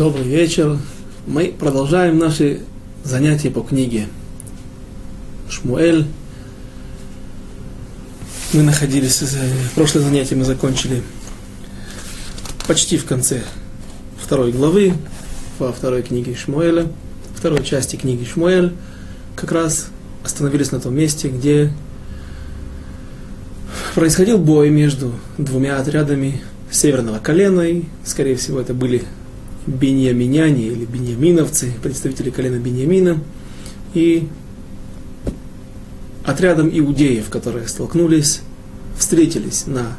Добрый вечер. Мы продолжаем наши занятия по книге Шмуэль. Мы находились, э, прошлое занятие мы закончили почти в конце второй главы, во второй книге Шмуэля, второй части книги Шмуэль, как раз остановились на том месте, где происходил бой между двумя отрядами северного колена, и, скорее всего, это были беньяминяне или беньяминовцы, представители колена Беньямина, и отрядом иудеев, которые столкнулись, встретились на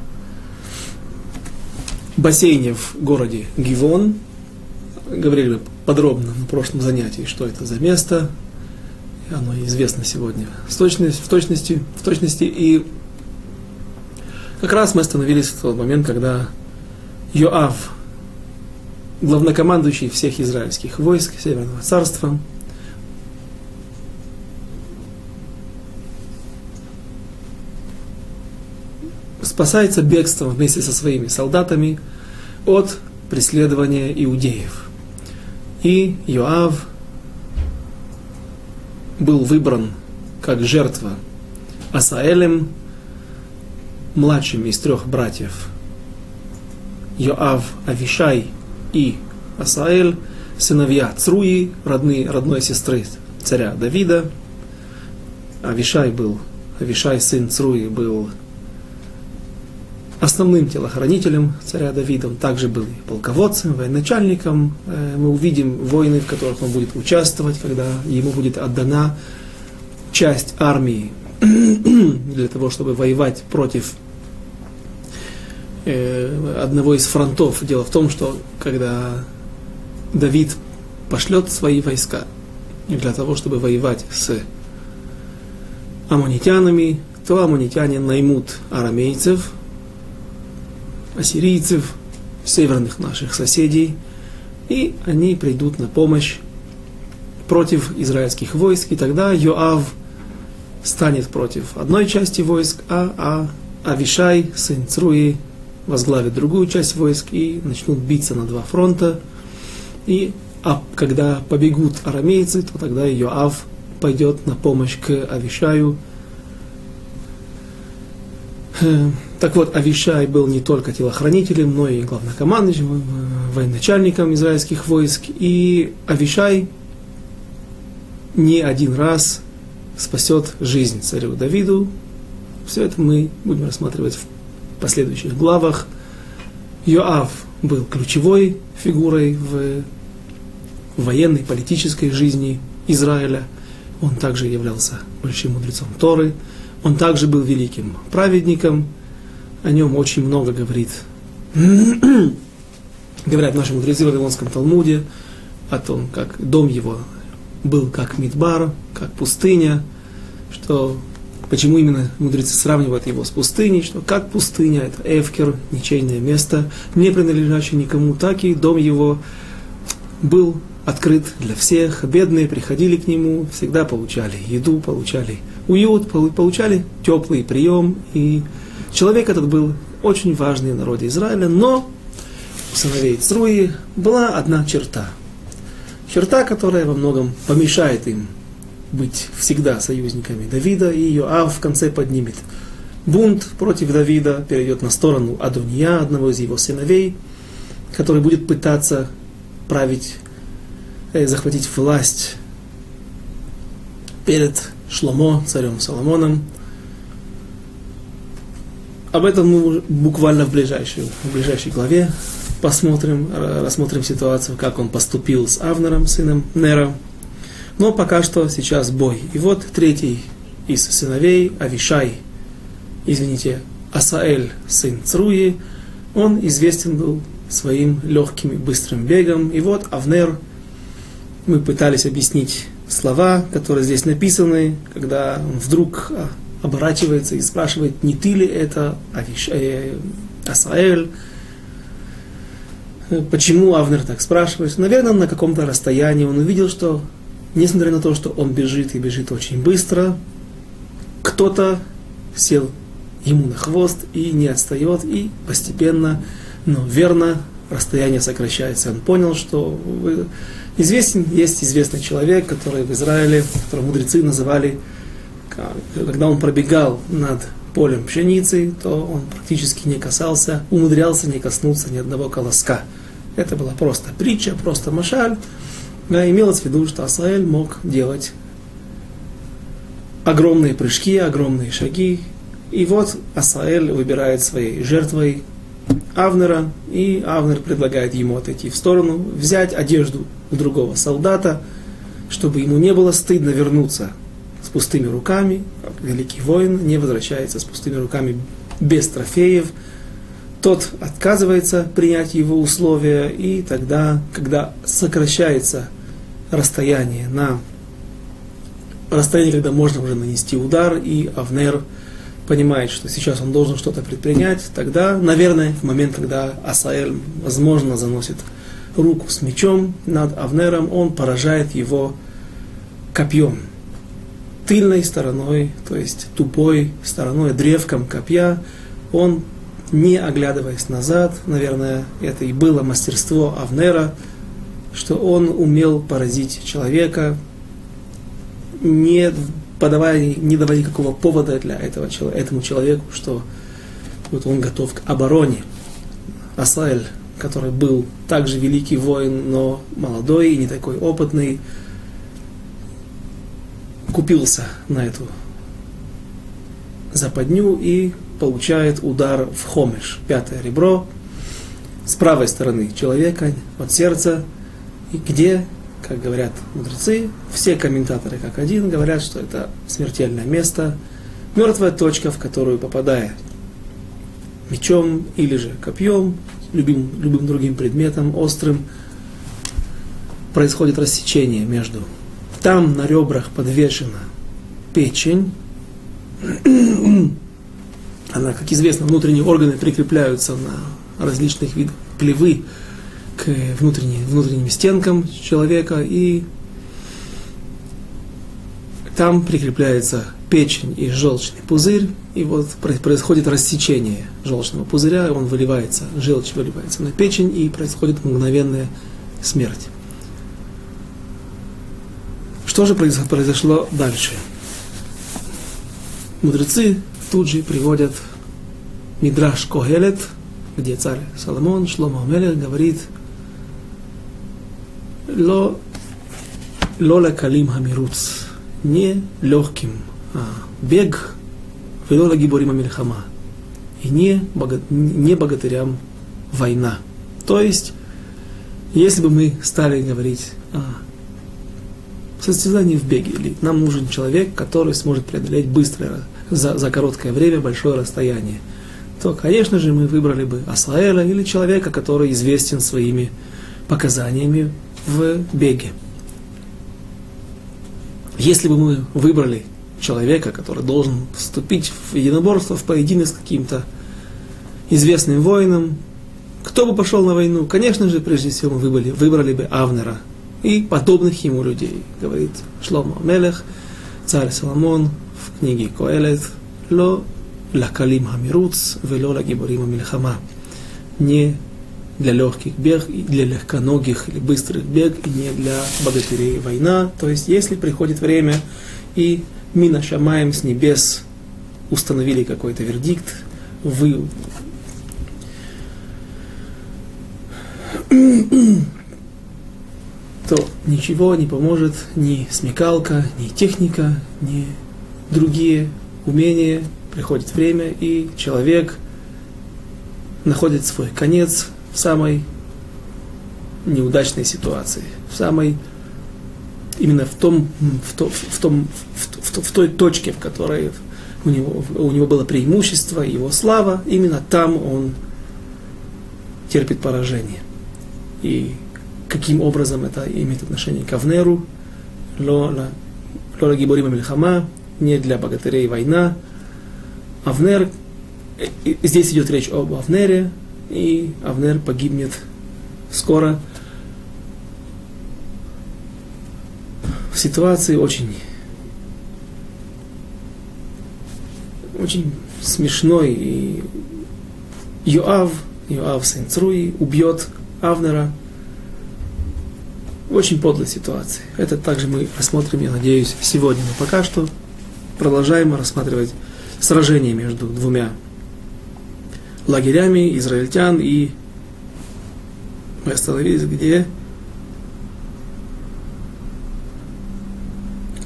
бассейне в городе Гивон. Говорили подробно на прошлом занятии, что это за место. Оно известно сегодня в точности, в точности, в точности. И как раз мы остановились в тот момент, когда Йоав, главнокомандующий всех израильских войск Северного царства, спасается бегством вместе со своими солдатами от преследования иудеев. И Йоав был выбран как жертва Асаэлем, младшим из трех братьев Йоав, Авишай и Асаэль, сыновья Цруи, родные, родной сестры царя Давида. Авишай был, Авишай, сын Цруи, был основным телохранителем царя Давида, он также был и полководцем, военачальником. Э, мы увидим войны, в которых он будет участвовать, когда ему будет отдана часть армии для того, чтобы воевать против одного из фронтов. Дело в том, что когда Давид пошлет свои войска для того, чтобы воевать с аммонитянами, то аммонитяне наймут арамейцев, ассирийцев, северных наших соседей, и они придут на помощь против израильских войск, и тогда Йоав станет против одной части войск, а, а Авишай, сын Цруи, возглавят другую часть войск и начнут биться на два фронта. И а когда побегут арамейцы, то тогда Йоав пойдет на помощь к Авишаю. Э, так вот, Авишай был не только телохранителем, но и главнокомандующим, военачальником израильских войск. И Авишай не один раз спасет жизнь царю Давиду. Все это мы будем рассматривать в последующих главах. Йоав был ключевой фигурой в военной, политической жизни Израиля. Он также являлся большим мудрецом Торы. Он также был великим праведником. О нем очень много говорит, говорят наши мудрецы в Вавилонском Талмуде, о том, как дом его был как Мидбар, как пустыня, что Почему именно мудрецы сравнивают его с пустыней, что как пустыня, это эвкер, ничейное место, не принадлежащее никому, так и дом его был открыт для всех, бедные приходили к нему, всегда получали еду, получали уют, получали теплый прием, и человек этот был очень важный в народе Израиля, но у сыновей Цруи была одна черта. Черта, которая во многом помешает им быть всегда союзниками Давида, и Йоав в конце поднимет бунт против Давида, перейдет на сторону Адуния, одного из его сыновей, который будет пытаться править, э, захватить власть перед Шломо, царем Соломоном. Об этом мы буквально в ближайшей, в ближайшей главе посмотрим, рассмотрим ситуацию, как он поступил с Авнером, сыном Нера, но пока что сейчас бой. И вот третий из сыновей, Авишай, извините, Асаэль, сын Цруи, он известен был своим легким и быстрым бегом. И вот Авнер, мы пытались объяснить слова, которые здесь написаны, когда он вдруг а, оборачивается и спрашивает, не ты ли это Авиш, э, Асаэль, Почему Авнер так спрашивает? Наверное, на каком-то расстоянии он увидел, что несмотря на то, что он бежит и бежит очень быстро, кто-то сел ему на хвост и не отстает, и постепенно, но верно расстояние сокращается. Он понял, что известен, есть известный человек, который в Израиле, которого мудрецы называли, когда он пробегал над полем пшеницы, то он практически не касался, умудрялся не коснуться ни одного колоска. Это была просто притча, просто машаль. Да, имелось в виду, что Асаэль мог делать огромные прыжки, огромные шаги. И вот Асаэль выбирает своей жертвой Авнера, и Авнер предлагает ему отойти в сторону, взять одежду у другого солдата, чтобы ему не было стыдно вернуться с пустыми руками. Великий воин не возвращается с пустыми руками без трофеев. Тот отказывается принять его условия, и тогда, когда сокращается расстояние на расстояние, когда можно уже нанести удар, и Авнер понимает, что сейчас он должен что-то предпринять, тогда, наверное, в момент, когда Асаэль, возможно, заносит руку с мечом над Авнером, он поражает его копьем. Тыльной стороной, то есть тупой стороной, древком копья, он, не оглядываясь назад, наверное, это и было мастерство Авнера, что он умел поразить человека, не подавая, не давая никакого повода для этого, этому человеку, что вот он готов к обороне. Асаэль, который был также великий воин, но молодой и не такой опытный, купился на эту западню и получает удар в хомеш, пятое ребро, с правой стороны человека, от сердца, и где как говорят мудрецы, все комментаторы как один говорят, что это смертельное место, мертвая точка, в которую попадая мечом или же копьем, любым, любым другим предметом, острым, происходит рассечение между. Там на ребрах подвешена печень. Она, как известно, внутренние органы прикрепляются на различных видах плевы, к внутренним, внутренним стенкам человека, и там прикрепляется печень и желчный пузырь, и вот происходит рассечение желчного пузыря, он выливается, желчь выливается на печень, и происходит мгновенная смерть. Что же произошло дальше? Мудрецы тут же приводят Мидраш Когелет, где царь Соломон, Шлома Амелех, говорит – ло, ло калим хамируц, не легким, а бег, вело лагиборим амильхама, и не, богат, не богатырям война. То есть, если бы мы стали говорить о состязании в беге, или нам нужен человек, который сможет преодолеть быстро, за, за короткое время, большое расстояние, то, конечно же, мы выбрали бы Асаэля или человека, который известен своими показаниями в беге. Если бы мы выбрали человека, который должен вступить в единоборство, в поединок с каким-то известным воином, кто бы пошел на войну? Конечно же, прежде всего мы выбрали, выбрали бы Авнера и подобных ему людей, говорит Шлома Мелех, царь Соломон в книге Коэлет, «Ло лакалим хамируц, вело лагиборим мильхама». Не для легких бег, для легконогих или быстрых бег, и не для богатырей война. То есть, если приходит время, и Мина Шамаем с небес установили какой-то вердикт, вы то ничего не поможет ни смекалка, ни техника, ни другие умения. Приходит время, и человек находит свой конец, в самой неудачной ситуации, в самой именно в том, в, то, в, том, в, в, в той точке, в которой у него, у него было преимущество, его слава, именно там он терпит поражение. И каким образом это имеет отношение к Авнеру, Лола Гиборима Мельхама, не для богатырей война. Авнер, здесь идет речь об Авнере, и Авнер погибнет скоро в ситуации очень очень смешной и Йоав, Йоав сын Цруи, убьет Авнера очень подлой ситуации. Это также мы рассмотрим, я надеюсь, сегодня. Но пока что продолжаем рассматривать сражение между двумя лагерями израильтян и мы остановились где?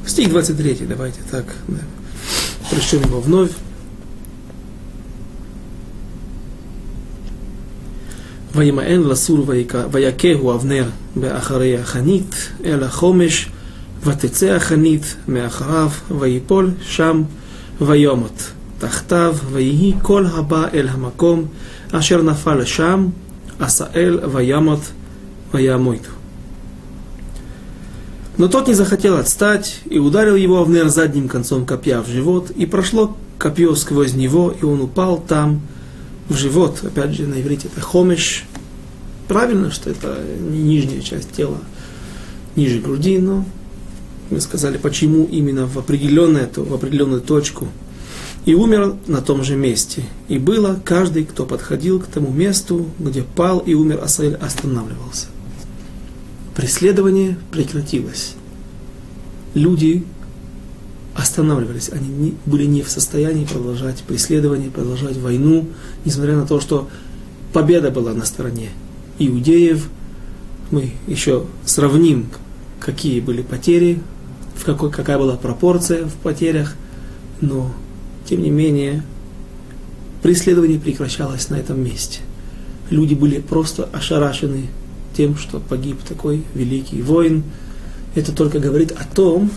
Стих 23, давайте так, да. прочтем его вновь. וימאן לסור ויכהו אבנר באחרי החנית אל החומש ותצא החנית מאחריו ויפול שם ויומות תחתיו ויהי כל הבא אל המקום אשר נפל שם עשאל וימות וימות. Но тот не захотел отстать и ударил его Авнер задним концом копья в живот, и прошло копье сквозь него, и он упал там, в живот. Опять же, на иврите это хомеш. Правильно, что это не нижняя часть тела, ниже груди, но мы сказали, почему именно в определенную, в определенную точку. и умер на том же месте. И было каждый, кто подходил к тому месту, где пал и умер Асаэль, останавливался. Преследование прекратилось. Люди останавливались, они не, были не в состоянии продолжать преследование, продолжать войну, несмотря на то, что победа была на стороне иудеев. Мы еще сравним, какие были потери, в какой, какая была пропорция в потерях, но, тем не менее, преследование прекращалось на этом месте. Люди были просто ошарашены тем, что погиб такой великий воин. Это только говорит о том,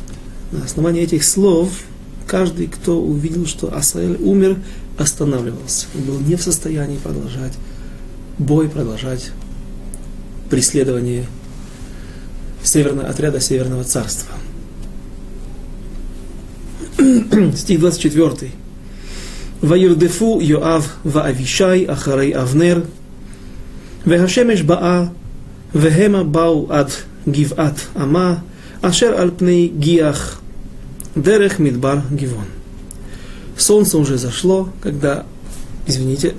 на основании этих слов, каждый, кто увидел, что Асаэль умер, останавливался. Он был не в состоянии продолжать бой, продолжать преследование северного, отряда Северного Царства. стих 24. Ваирдефу Йоав Ваавишай Ахарей Авнер Вегашемеш Баа Вегема Бау Ад Гиват Ама Ашер Альпней Гиах Дерех Мидбар Гивон. Солнце уже зашло, когда, извините,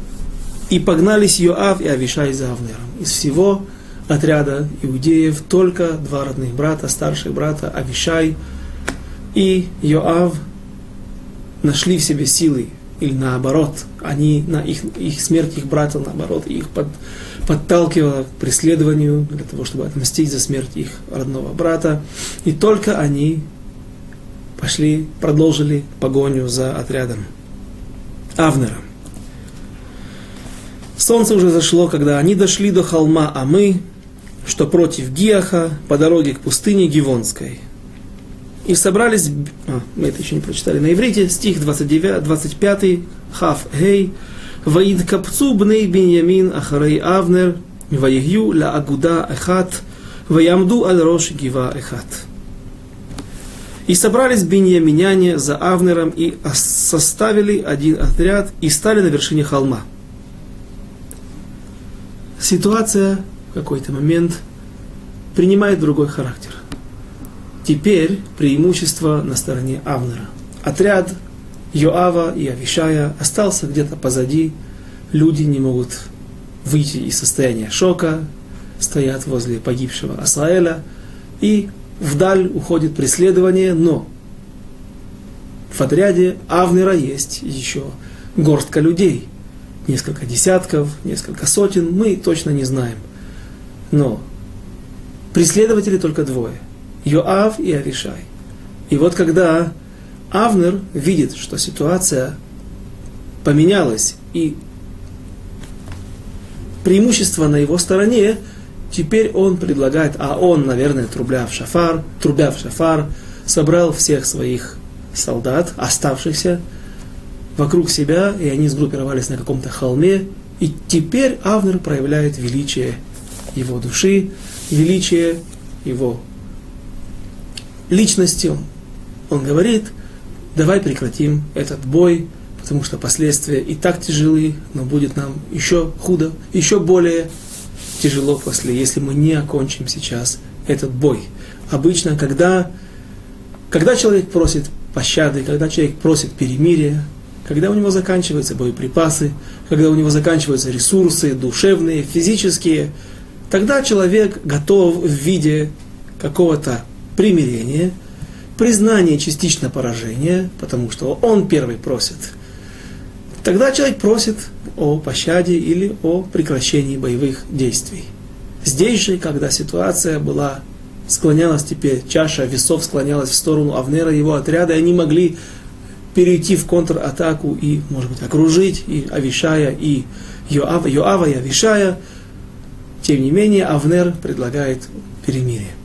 и погнались Йоав и Авишай за Авнером. Из всего отряда иудеев только два родных брата, старший брата Авишай и Йоав – нашли в себе силы, или наоборот, они на их, их смерть их брата, наоборот, их под, подталкивало к преследованию для того, чтобы отмстить за смерть их родного брата. И только они пошли, продолжили погоню за отрядом Авнера. Солнце уже зашло, когда они дошли до холма Амы, что против Гиаха, по дороге к пустыне Гивонской. И собрались, а, мы это еще не прочитали на иврите, стих 29, 25, Хав Гей, Ваид капцу бней биньямин ахарей авнер, ваигью ля агуда эхат, ваямду аль рош гива эхат. И собрались Биньяминяне за Авнером и составили один отряд и стали на вершине холма. Ситуация в какой-то момент принимает другой характер. Теперь преимущество на стороне Авнера. Отряд Йоава и Авишая остался где-то позади. Люди не могут выйти из состояния шока, стоят возле погибшего Асаэля, и вдаль уходит преследование, но в отряде Авнера есть еще горстка людей, несколько десятков, несколько сотен, мы точно не знаем. Но преследователи только двое, Йоав и Авишай. И вот когда Авнер видит, что ситуация поменялась, и преимущество на его стороне, теперь он предлагает, а он, наверное, трубля в шафар, трубя в шафар, собрал всех своих солдат, оставшихся вокруг себя, и они сгруппировались на каком-то холме, и теперь Авнер проявляет величие его души, величие его личности. Он говорит – давай прекратим этот бой, потому что последствия и так тяжелы, но будет нам еще худо, еще более тяжело после, если мы не окончим сейчас этот бой. Обычно, когда, когда человек просит пощады, когда человек просит перемирия, когда у него заканчиваются боеприпасы, когда у него заканчиваются ресурсы душевные, физические, тогда человек готов в виде какого-то примирения, признания частично поражения, потому что он первый просит. Тогда человек просит о пощаде или о прекращении боевых действий. Здесь же, когда ситуация была, склонялась теперь, чаша весов склонялась в сторону Авнера и его отряда, и они могли перейти в контратаку и, может быть, окружить и Авишая, и Йоава, Йоава и Авишая. Тем не менее, Авнер предлагает перемирие.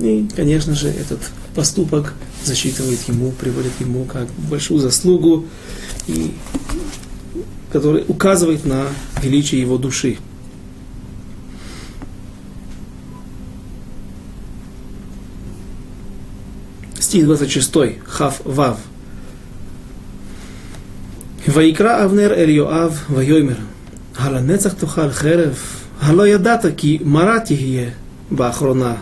И, конечно же, этот поступок засчитывает ему, приводит ему как большую заслугу, и, который указывает на величие его души. Стих 26, Хав Вав. ויקרא אבנר אל יואב ויאמר, הלנצח תאכל חרב, הלא ידעת כי מרה תהיה באחרונה,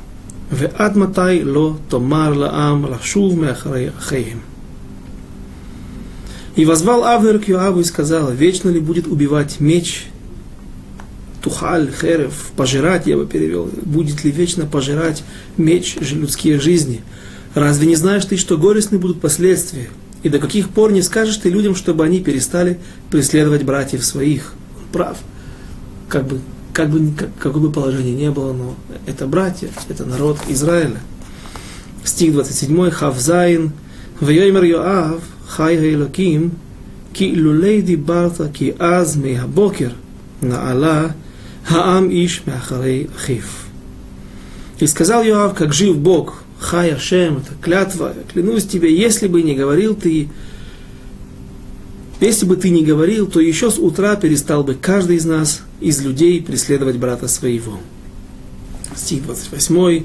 ועד מתי לא תאמר לעם לשוב מאחרי אחיהם. И возвал Авнер к Юаву и сказал, вечно ли будет убивать меч, тухаль, херев, пожирать, я бы перевел, будет ли вечно пожирать меч людские жизни? Разве не знаешь ты, что горестны будут последствия? И до каких пор не скажешь ты людям, чтобы они перестали преследовать братьев своих? Он прав. Как бы, как бы, как, какое бы положение ни было, но это братья, это народ Израиля. Стих 27, כ"ז, ויאמר יואב, חי האלקים, כי לולא דברת, כי אז מהבקר, נעלה, העם איש מאחרי אחיו. И сказал Йоав, как жив Бог, חי השם, это клятва, клянусь тебе, если бы не говорил ты если бы ты не говорил, то еще с утра перестал бы каждый из нас, из людей, преследовать брата своего. Стих 28.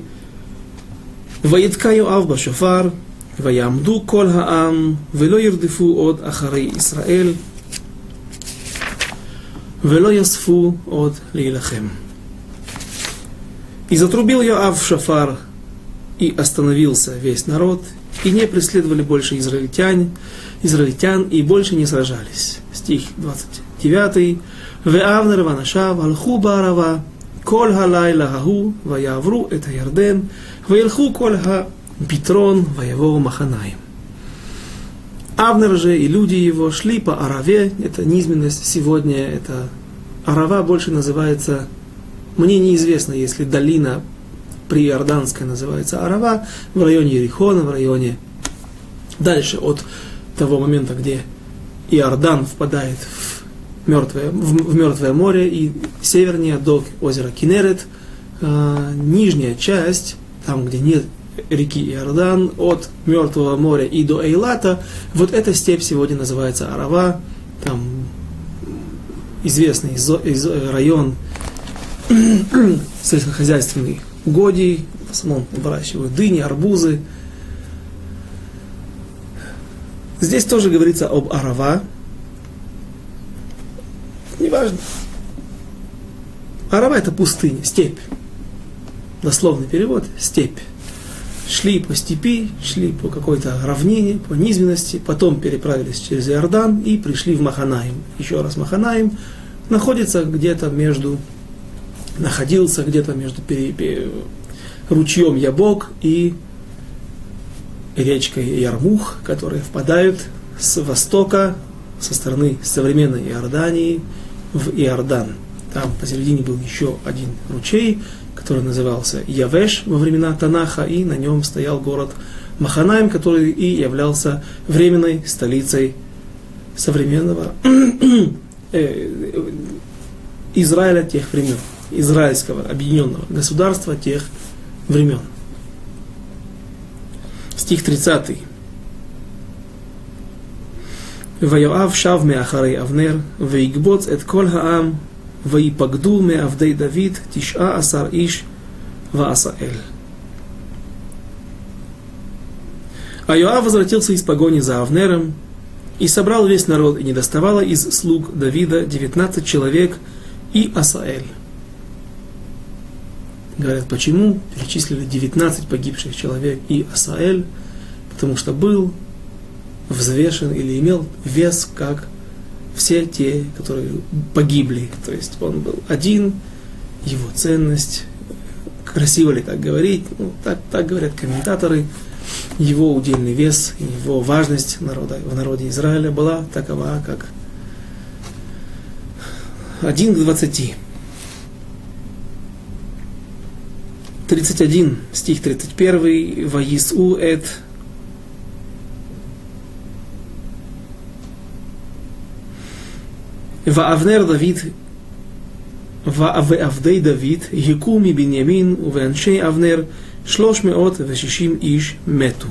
Ваидка Йоав Башофар, Ваямду Кол Хаам, Вело Ердифу от Ахарей Исраэль, Вело Ясфу от Лейлахем. И затрубил Йоав Шафар, и остановился весь народ, и не преследовали больше израильтян, израильтян и больше не сражались. Стих 29. ואבנר ואנשיו הלכו בערבה כל הלילה ההוא ויעברו את הירדן וילכו כל הפתרון ויבואו מחניים. Авнер же и люди его шли по Араве, это низменность сегодня, это Арава больше называется, мне неизвестно, если долина приорданская называется Арава, в районе Ерихона, в районе дальше от того момента, где Иордан впадает в мертвое, в, в мертвое море и севернее до озера Кинерет, э, нижняя часть, там, где нет реки Иордан, от Мертвого моря и до Эйлата, вот эта степь сегодня называется Арава, там известный район сельскохозяйственный угодий, в основном выращивают дыни, арбузы. Здесь тоже говорится об арава. Неважно. Арава это пустыня, степь. Дословный перевод – степь. Шли по степи, шли по какой-то равнине, по низменности, потом переправились через Иордан и пришли в Маханаим. Еще раз Маханаим находится где-то между находился где-то между ручьем Ябок и речкой Ярмух, которые впадают с востока, со стороны современной Иордании, в Иордан. Там посередине был еще один ручей, который назывался Явеш во времена Танаха, и на нем стоял город Маханаем, который и являлся временной столицей современного э, Израиля тех времен израильского объединенного государства тех времен. Стих 30. Вайоав шав меахарей Авнер, вейгбоц эт кол хаам, вейпагду меавдей Давид, тиша асар иш, ваасаэль. А Иоав возвратился из погони за Авнером и собрал весь народ, и не доставало из слуг Давида 19 человек и Асаэль. Говорят, почему перечислили 19 погибших человек и Асаэль, потому что был взвешен или имел вес, как все те, которые погибли. То есть он был один, его ценность, красиво ли так говорить, ну, так, так говорят комментаторы, его удельный вес, его важность народа, в народе Израиля была такова, как один к двадцати. 31, стих 31, Ваису эт Ваавнер Давид Ваавдей Давид Якуми Биньямин Увеншей Авнер Шлош от Вешишим Иш Мету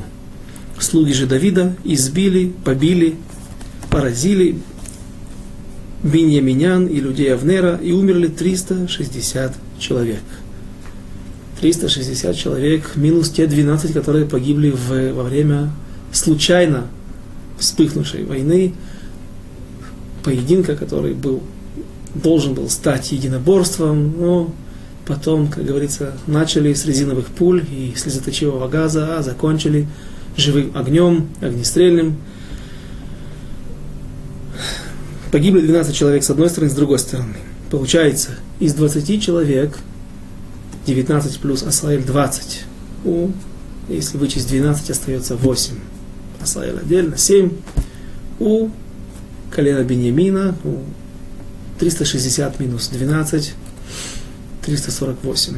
Слуги же Давида избили, побили, поразили Биньяминян и людей Авнера и умерли 360 человек. 360 человек минус те 12, которые погибли в, во время случайно вспыхнувшей войны, поединка, который был должен был стать единоборством, но потом, как говорится, начали с резиновых пуль и слезоточивого газа, а закончили живым огнем, огнестрельным. Погибли 12 человек с одной стороны, с другой стороны. Получается, из 20 человек 19 плюс Асраэль 20. У, если вычесть 12, остается 8. Асраэль отдельно 7. У колена Беньямина, у 360 минус 12, 348.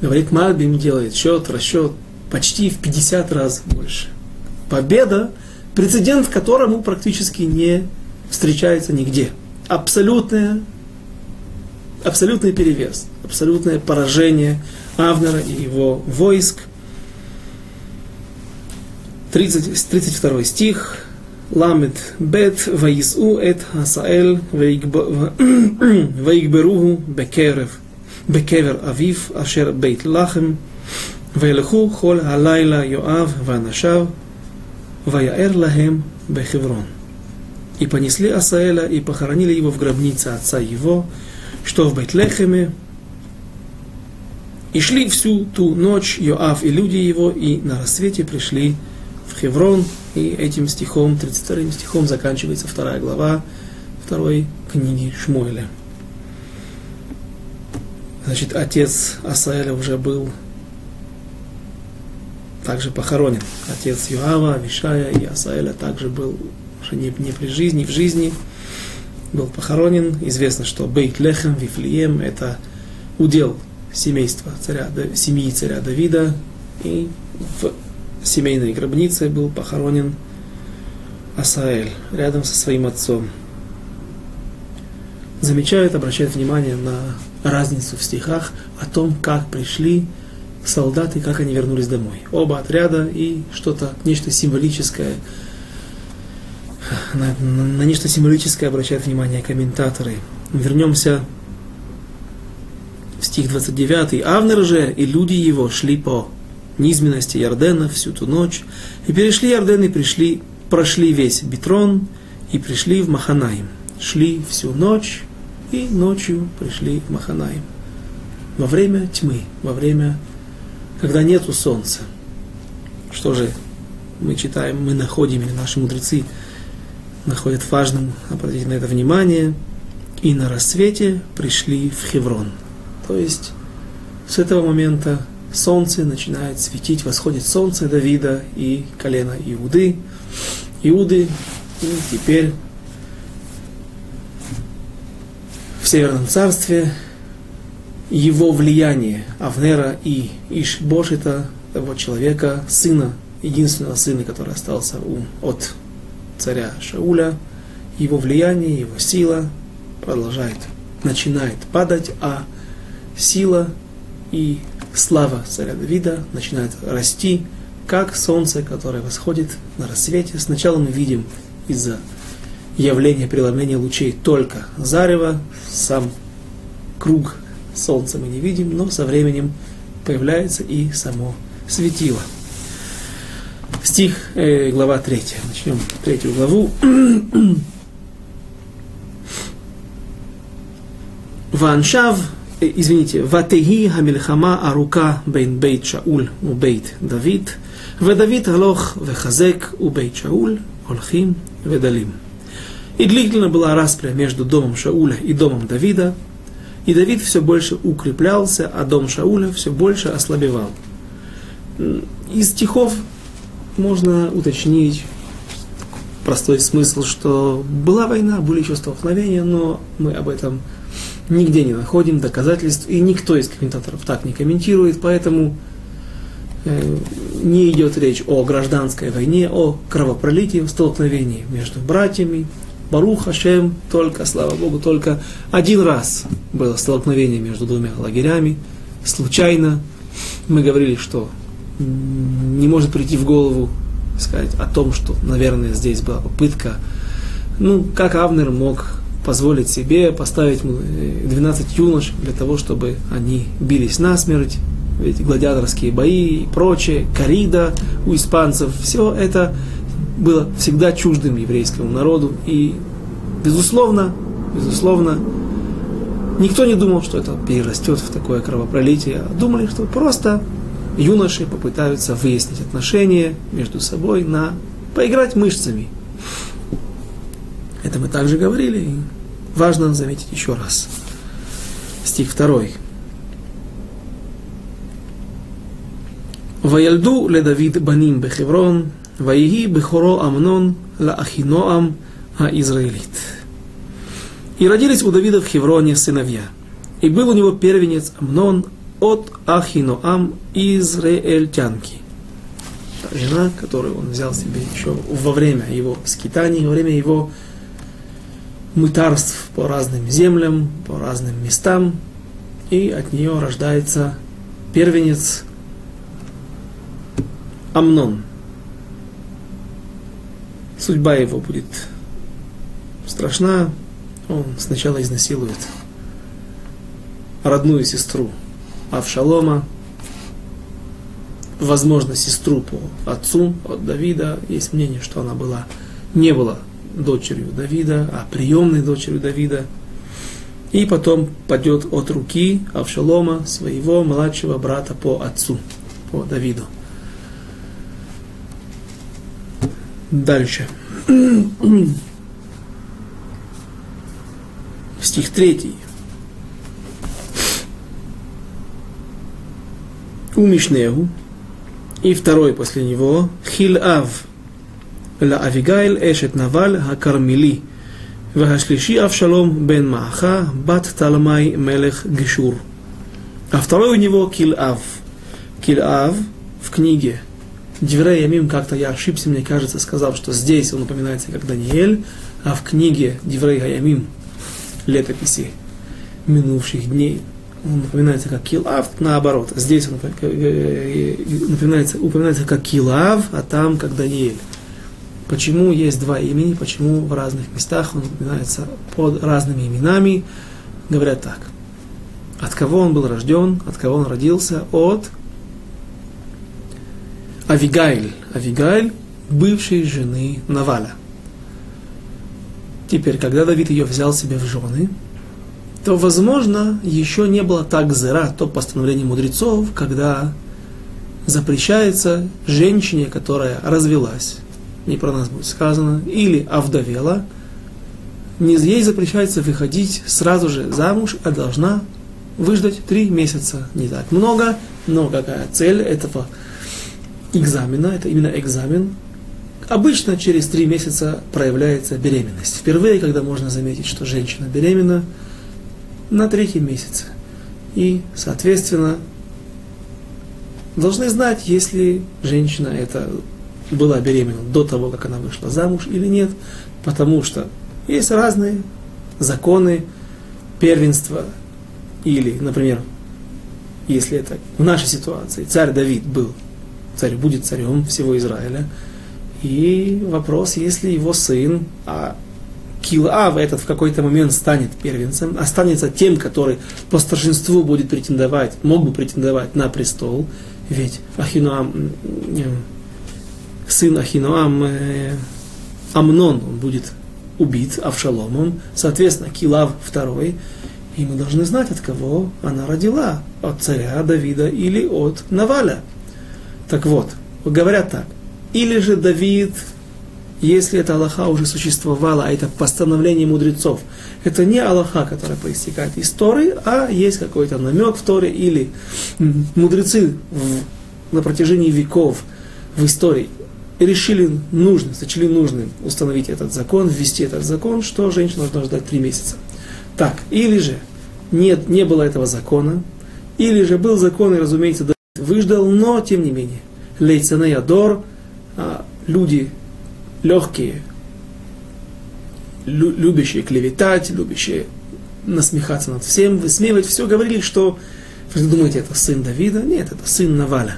Говорит, Мальбим делает счет, расчет почти в 50 раз больше. Победа, прецедент которому практически не встречается нигде. Абсолютное, абсолютный перевес, абсолютное поражение Авнера и его войск. 30, 32 стих. למד ב' ויישאו את הסאל ויגברוהו בקרב, בקבר אביו אשר בית לחם וילכו כל הלילה יואב ואנשיו ויער להם בחברון. И понесли Асаэля и похоронили его в гробнице отца его, что в Бейтлехеме, и шли всю ту ночь Йоав и люди его, и на рассвете пришли в Хеврон, и этим стихом, 32 стихом, заканчивается вторая глава второй книги Шмуэля. Значит, отец Асаэля уже был также похоронен. Отец Юава, Вишая и Асаэля также был уже не, не при жизни, в жизни был похоронен. Известно, что Бейт Лехем, Вифлеем – это удел семейства царя, семьи царя Давида. И в семейной гробнице был похоронен Асаэль рядом со своим отцом. Замечают, обращают внимание на разницу в стихах о том, как пришли солдаты, как они вернулись домой. Оба отряда и что-то, нечто символическое, на, на, на нечто символическое обращают внимание комментаторы. Вернемся в стих 29. Авнер же и люди его шли по низменности Ярдена всю ту ночь, и перешли Ярден и пришли, прошли весь Битрон и пришли в Маханаим. Шли всю ночь и ночью пришли в Маханаим. Во время тьмы, во время, когда нету солнца. Что же мы читаем, мы находим, или наши мудрецы находят важным обратить на это внимание, и на рассвете пришли в Хеврон. То есть с этого момента солнце начинает светить, восходит солнце Давида и колено Иуды. Иуды и теперь в Северном Царстве его влияние Авнера и Ишбошита, того человека, сына, единственного сына, который остался у, от царя Шауля, его влияние, его сила продолжает, начинает падать, а сила и слава царя Давида начинает расти, как солнце, которое восходит на рассвете. Сначала мы видим из-за явления преломления лучей только зарево, сам круг солнца мы не видим, но со временем появляется и само светило стих, э, глава 3. Начнем третью главу. Ваншав, э, извините, Ватеги Хамильхама Арука Бейн Бейт Шауль у Бейт Давид, Ведавид Алох Вехазек у Бейт Шауль, Олхим Ведалим. И длительно была распря между домом Шауля и домом Давида, и Давид все больше укреплялся, а дом Шауля все больше ослабевал. Из стихов можно уточнить простой смысл, что была война, были еще столкновения, но мы об этом нигде не находим доказательств, и никто из комментаторов так не комментирует, поэтому э, не идет речь о гражданской войне, о кровопролитии, столкновении между братьями. Барух Хашем, только, слава Богу, только один раз было столкновение между двумя лагерями, случайно. Мы говорили, что не может прийти в голову сказать о том, что, наверное, здесь была попытка, ну, как Авнер мог позволить себе поставить 12 юнош для того, чтобы они бились насмерть, эти гладиаторские бои и прочее, корида у испанцев, все это было всегда чуждым еврейскому народу. И, безусловно, безусловно, никто не думал, что это перерастет в такое кровопролитие, а думали, что просто юноши попытаются выяснить отношения между собой на поиграть мышцами. Это мы также говорили, и важно заметить еще раз. Стих второй. Ваельду ле Давид Баним бехеврон, ваиги בחברון, Амнон ла Ахиноам а Израилит. И родились у Давида в Хевроне сыновья. И был у него первенец Амнон, от Ахиноам израильтянки. Жена, которую он взял себе еще во время его скитаний, во время его мытарств по разным землям, по разным местам, и от нее рождается первенец Амнон. Судьба его будет страшна. Он сначала изнасилует родную сестру Авшалома, возможно, сестру по отцу от Давида. Есть мнение, что она была, не была дочерью Давида, а приемной дочерью Давида. И потом падет от руки Авшалома, своего младшего брата по отцу, по Давиду. Дальше. Стих третий. Умишнегу. И второй после него Хилав Ла Авигайль Эшет Наваль Хакармили. Вахашлиши Авшалом бен Мааха бат Талмай Мелех Гишур. А второй у него Кил Ав. Кил Ав в книге Дивре Ямим как-то я ошибся, мне кажется, сказал, что здесь он упоминается как Даниэль, а в книге Дивре Ямим летописи минувших дней – он упоминается как Килав, наоборот. Здесь он упоминается, упоминается как Килав, а там как Даниэль. Почему есть два имени, почему в разных местах он упоминается под разными именами, говорят так. От кого он был рожден, от кого он родился? От Авигайль. Авигайль, бывшей жены Наваля. Теперь, когда Давид ее взял себе в жены, то, возможно, еще не было так зера, то постановление мудрецов, когда запрещается женщине, которая развелась, не про нас будет сказано, или овдовела, не ей запрещается выходить сразу же замуж, а должна выждать три месяца. Не так много, но какая цель этого экзамена, это именно экзамен, обычно через три месяца проявляется беременность. Впервые, когда можно заметить, что женщина беременна, на третьем месяце. И, соответственно, должны знать, если женщина это была беременна до того, как она вышла замуж или нет, потому что есть разные законы первенства или, например, если это в нашей ситуации, царь Давид был царь будет царем всего Израиля. И вопрос, если его сын, а Килав этот в какой-то момент станет первенцем, останется тем, который по старшинству будет претендовать, мог бы претендовать на престол, ведь Ахинуам, сын Ахинуам, э, Амнон, он будет убит Авшаломом, соответственно, Килав второй, и мы должны знать, от кого она родила, от царя Давида или от Наваля. Так вот, говорят так. Или же Давид если эта Аллаха уже существовала, а это постановление мудрецов, это не Аллаха, которая проистекает из Торы, а есть какой-то намек в Торе, или мудрецы в, на протяжении веков в истории решили нужно, сочли нужным установить этот закон, ввести этот закон, что женщина должна ждать три месяца. Так, или же нет, не было этого закона, или же был закон, и, разумеется, выждал, но тем не менее. Лейцене Ядор, а, люди легкие, лю, любящие клеветать, любящие насмехаться над всем, высмеивать, все говорили, что вы думаете, это сын Давида? Нет, это сын Наваля.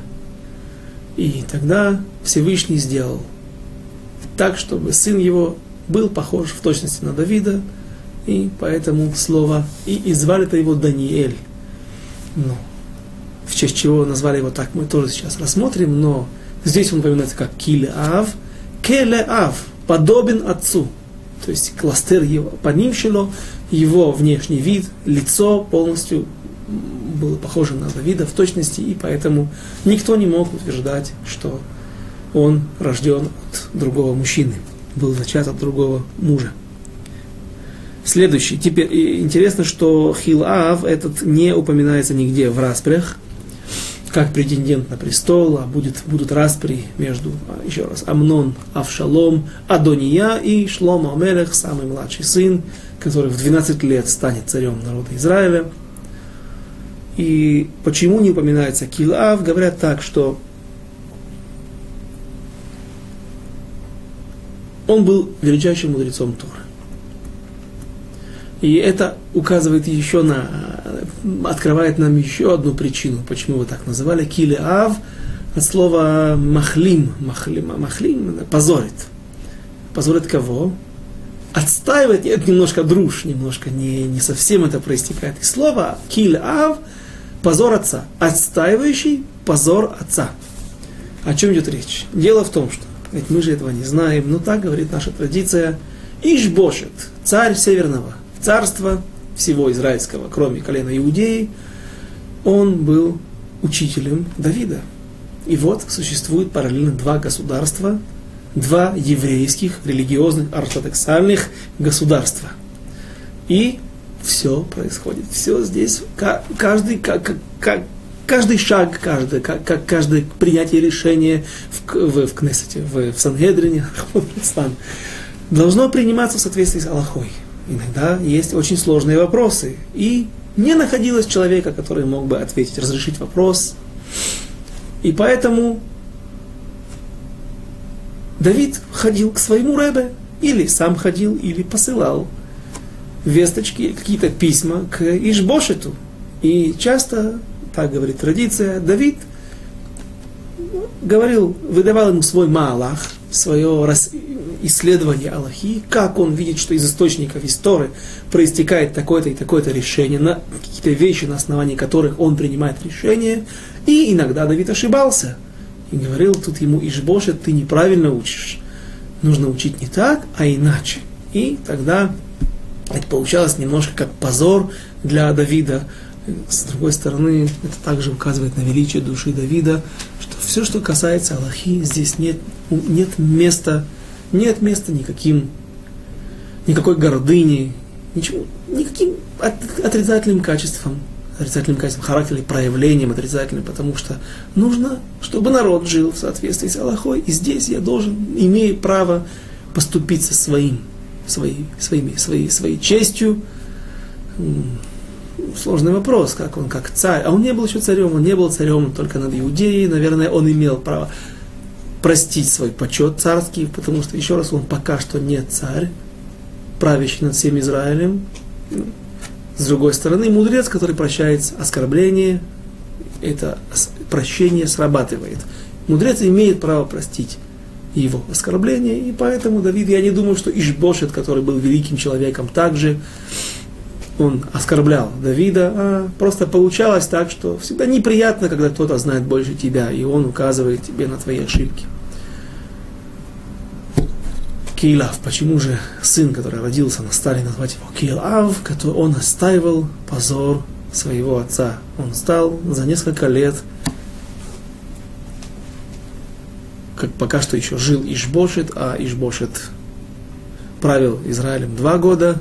И тогда Всевышний сделал так, чтобы сын его был похож в точности на Давида, и поэтому слово, и, и звали-то его Даниэль. Но в честь чего назвали его так, мы тоже сейчас рассмотрим, но здесь он упоминается как Килеав, Келеав, подобен отцу. То есть кластер его, под ним его внешний вид, лицо полностью было похоже на Давида в точности, и поэтому никто не мог утверждать, что он рожден от другого мужчины, был зачат от другого мужа. Следующий. Теперь интересно, что Хилав этот не упоминается нигде в распрях, как претендент на престол, а будет, будут распри между, а, еще раз, Амнон, Авшалом, Адония и Шлома Амелех, самый младший сын, который в 12 лет станет царем народа Израиля. И почему не упоминается Килав? Говорят так, что он был величайшим мудрецом Торы. И это указывает еще на, открывает нам еще одну причину, почему вы так называли. Килеав от слова махлим, махлим, махлим, позорит. Позорит кого? Отстаивает, нет, немножко друж, немножко не, не совсем это проистекает из слова. Килеав, позор отца. Отстаивающий позор отца. О чем идет речь? Дело в том, что, ведь мы же этого не знаем, но так говорит наша традиция, Ишбошет, царь Северного царства всего израильского, кроме колена Иудеи, он был учителем Давида. И вот существует параллельно два государства, два еврейских, религиозных, ортодоксальных государства. И все происходит. Все здесь, каждый, как, каждый шаг, как каждое принятие решения в, в, в Кнессете, в, в Сангедрине, должно приниматься в соответствии с Аллахой иногда есть очень сложные вопросы. И не находилось человека, который мог бы ответить, разрешить вопрос. И поэтому Давид ходил к своему рэбе, или сам ходил, или посылал весточки, какие-то письма к Ишбошету. И часто, так говорит традиция, Давид говорил, выдавал ему свой малах, свое исследование Аллахи, как он видит, что из источников истории проистекает такое-то и такое-то решение, на какие-то вещи, на основании которых он принимает решение. И иногда Давид ошибался. И говорил тут ему, Ишбошет, ты неправильно учишь. Нужно учить не так, а иначе. И тогда это получалось немножко как позор для Давида. С другой стороны, это также указывает на величие души Давида, что все, что касается Аллахи, здесь нет, нет места нет места никаким, никакой гордыни, ничего, никаким отрицательным качествам, отрицательным качеством характера, проявлением отрицательным, потому что нужно, чтобы народ жил в соответствии с Аллахой, и здесь я должен, имею право поступить со своим, своей, своими, своей, своей честью. Сложный вопрос, как он, как царь. А он не был еще царем, он не был царем только над Иудеей, наверное, он имел право простить свой почет царский, потому что, еще раз, он пока что не царь, правящий над всем Израилем. С другой стороны, мудрец, который прощает оскорбление, это прощение срабатывает. Мудрец имеет право простить его оскорбление, и поэтому Давид, я не думаю, что Ишбошет, который был великим человеком, также он оскорблял Давида, а просто получалось так, что всегда неприятно, когда кто-то знает больше тебя, и он указывает тебе на твои ошибки. Кейлав. Почему же сын, который родился, на стали назвать его Кейлав, который он настаивал позор своего отца. Он стал за несколько лет как пока что еще жил Ишбошет, а Ишбошет правил Израилем два года.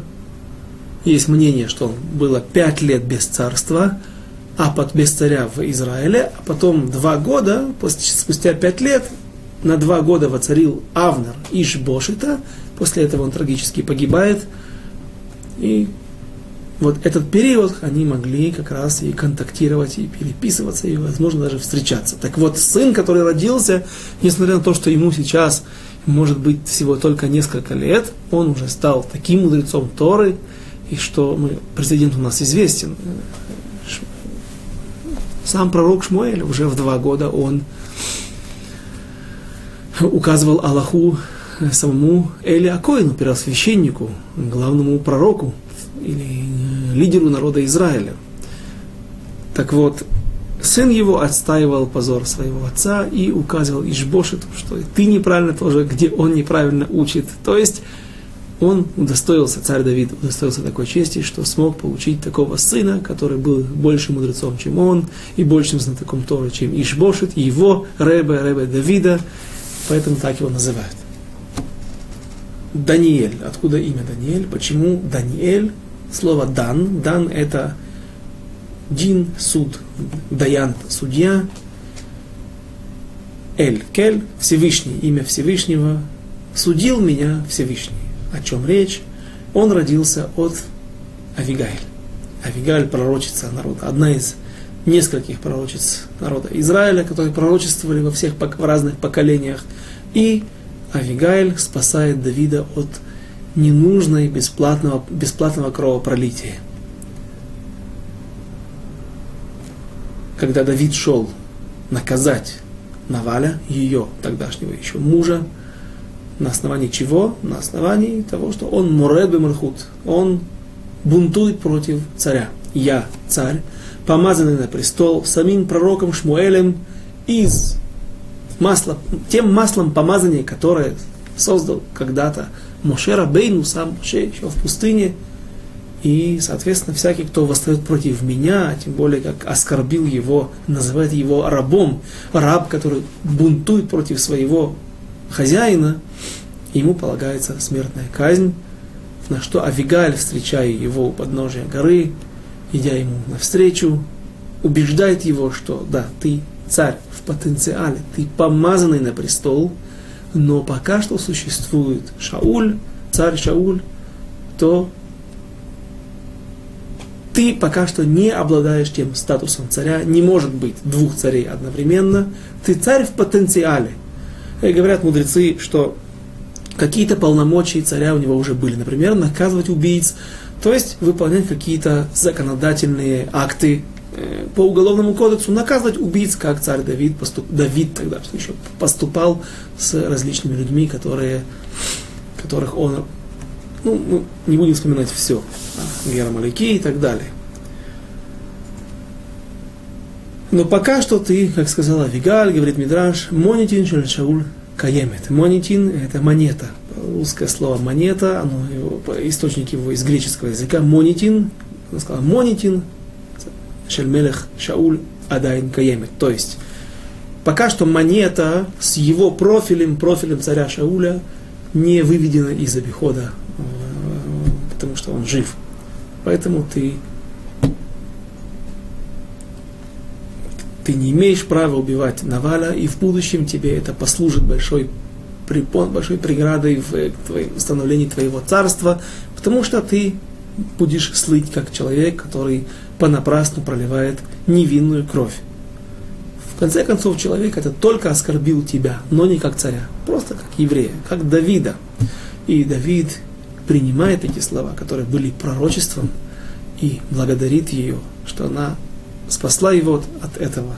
Есть мнение, что было пять лет без царства, а под без царя в Израиле, а потом два года, спустя пять лет, на два года воцарил Авнер Ишбошита, после этого он трагически погибает, и вот этот период они могли как раз и контактировать, и переписываться, и, возможно, даже встречаться. Так вот, сын, который родился, несмотря на то, что ему сейчас может быть всего только несколько лет, он уже стал таким мудрецом Торы, и что мы, президент у нас известен. Сам пророк Шмуэль уже в два года он указывал Аллаху самому Эли Акоину, первосвященнику, главному пророку или лидеру народа Израиля. Так вот, сын его отстаивал позор своего отца и указывал Ишбошету, что ты неправильно тоже, где он неправильно учит. То есть он удостоился, царь Давид удостоился такой чести, что смог получить такого сына, который был больше мудрецом, чем он, и большим знатоком Торы, чем Ишбошет, его Ребе, Ребе Давида, поэтому так его называют. Даниэль. Откуда имя Даниэль? Почему Даниэль? Слово Дан. Дан это Дин, суд, Даян, судья. Эль, Кель, Всевышний, имя Всевышнего. Судил меня Всевышний. О чем речь? Он родился от Авигаль. Авигаль пророчица народа. Одна из нескольких пророчиц народа Израиля, которые пророчествовали во всех в разных поколениях. И Авигайль спасает Давида от ненужной бесплатного, бесплатного кровопролития. Когда Давид шел наказать Наваля, ее тогдашнего еще мужа, на основании чего? На основании того, что он Муред Мархут, он бунтует против царя. Я царь, помазанный на престол самим пророком Шмуэлем из масла, тем маслом помазания, которое создал когда-то Мошера Бейну, сам Моше, еще в пустыне. И, соответственно, всякий, кто восстает против меня, тем более как оскорбил его, называет его рабом, раб, который бунтует против своего хозяина, ему полагается смертная казнь, на что Авигаль, встречая его у подножия горы, идя ему навстречу, убеждает его, что да, ты царь в потенциале, ты помазанный на престол, но пока что существует Шауль, царь Шауль, то ты пока что не обладаешь тем статусом царя, не может быть двух царей одновременно, ты царь в потенциале. И говорят мудрецы, что какие-то полномочия царя у него уже были, например, наказывать убийц, то есть выполнять какие-то законодательные акты Э, по уголовному кодексу наказывать убийц, как царь Давид, поступ, Давид тогда еще поступал с различными людьми, которые, которых он, ну, мы не будем вспоминать все, да, Гера Маляки и так далее. Но пока что ты, как сказала Вигаль, говорит Мидраш, монетин шауль каемет. Монетин – это монета. Русское слово монета, оно, его, источник его из греческого языка. Монетин, она сказала монетин, Шельмелех Шауль Адайн Каемет. То есть, пока что монета с его профилем, профилем царя Шауля, не выведена из обихода, э, потому что он жив. Поэтому ты, ты не имеешь права убивать Наваля, и в будущем тебе это послужит большой препон, большой преградой в твоем, становлении твоего царства, потому что ты будешь слыть как человек, который понапрасну проливает невинную кровь. В конце концов, человек это только оскорбил тебя, но не как царя, просто как еврея, как Давида. И Давид принимает эти слова, которые были пророчеством, и благодарит ее, что она спасла его от этого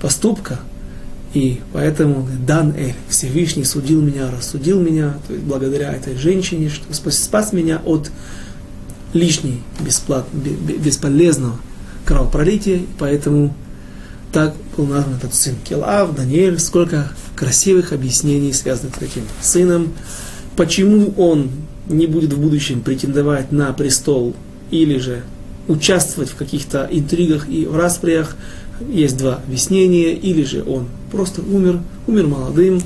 поступка, и поэтому Дан Эль, Всевышний судил меня, рассудил меня, то есть благодаря этой женщине, что спас меня от лишней, бесплат, бесполезного кровопролития, и поэтому так был назван этот сын Келав, Даниэль, сколько красивых объяснений связанных с этим сыном, почему он не будет в будущем претендовать на престол или же участвовать в каких-то интригах и в расприях, есть два объяснения, или же он просто умер, умер молодым,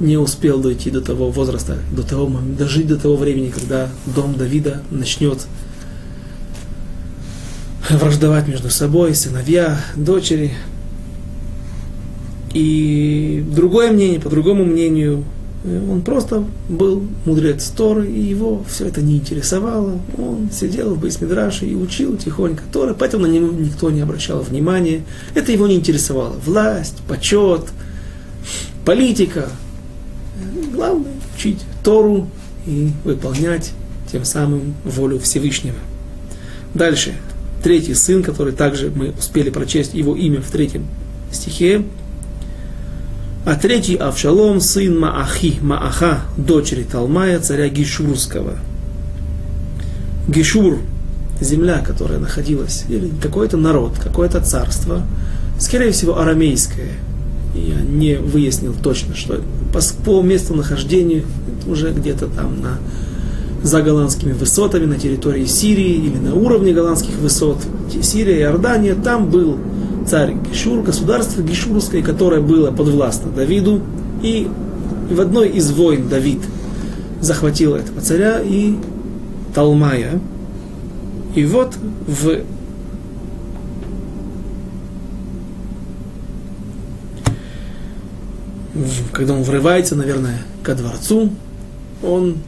не успел дойти до того возраста, до того момента, дожить до того времени, когда дом Давида начнет враждовать между собой, сыновья, дочери. И другое мнение, по другому мнению, он просто был мудрец Торы, и его все это не интересовало. Он сидел в Бейсмидраше и учил тихонько Торы, поэтому на него никто не обращал внимания. Это его не интересовало. Власть, почет, политика. Главное – учить Тору и выполнять тем самым волю Всевышнего. Дальше. Третий сын, который также мы успели прочесть его имя в третьем стихе, а третий Авшалом, сын Маахи, Мааха, дочери Талмая, царя Гишурского. Гишур, земля, которая находилась, или какой-то народ, какое-то царство, скорее всего, арамейское. Я не выяснил точно, что по, по местонахождению уже где-то там на, за голландскими высотами, на территории Сирии или на уровне голландских высот. Сирия, Иордания, там был царь Гишур, государство Гишурское, которое было подвластно Давиду. И в одной из войн Давид захватил этого царя и Талмая. И вот в когда он врывается, наверное, ко дворцу, он